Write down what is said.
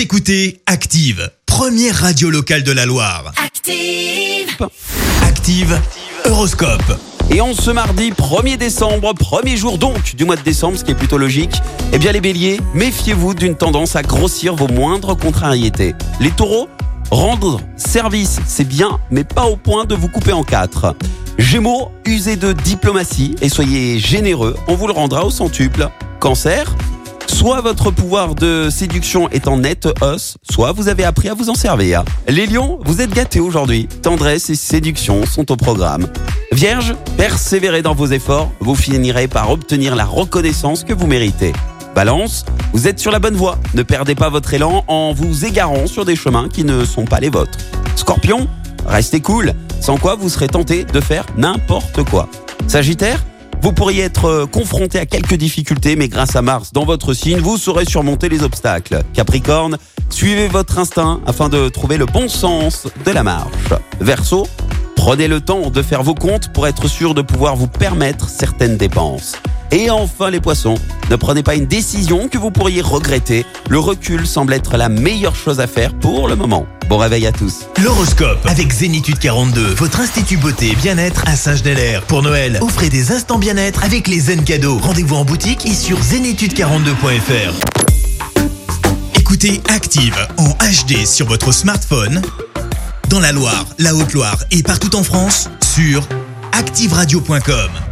Vous écoutez Active, première radio locale de la Loire. Active. Active, Horoscope. Et en ce mardi 1er décembre, premier jour donc du mois de décembre, ce qui est plutôt logique, eh bien les béliers, méfiez-vous d'une tendance à grossir vos moindres contrariétés. Les taureaux, rendre service, c'est bien, mais pas au point de vous couper en quatre. Gémeaux, usez de diplomatie et soyez généreux, on vous le rendra au centuple. Cancer, Soit votre pouvoir de séduction est en nette hausse, soit vous avez appris à vous en servir. Les lions, vous êtes gâtés aujourd'hui. Tendresse et séduction sont au programme. Vierge, persévérez dans vos efforts, vous finirez par obtenir la reconnaissance que vous méritez. Balance, vous êtes sur la bonne voie. Ne perdez pas votre élan en vous égarant sur des chemins qui ne sont pas les vôtres. Scorpion, restez cool, sans quoi vous serez tenté de faire n'importe quoi. Sagittaire, vous pourriez être euh, confronté à quelques difficultés, mais grâce à Mars dans votre signe, vous saurez surmonter les obstacles. Capricorne, suivez votre instinct afin de trouver le bon sens de la marche. Verseau, prenez le temps de faire vos comptes pour être sûr de pouvoir vous permettre certaines dépenses. Et enfin les poissons, ne prenez pas une décision que vous pourriez regretter. Le recul semble être la meilleure chose à faire pour le moment. Bon réveil à tous. L'horoscope avec Zénitude 42, votre institut beauté et bien-être à Saint-Genélaire. Pour Noël, offrez des instants bien-être avec les zen cadeaux. Rendez-vous en boutique et sur zénitude42.fr. Écoutez Active en HD sur votre smartphone, dans la Loire, la Haute-Loire et partout en France, sur activeradio.com.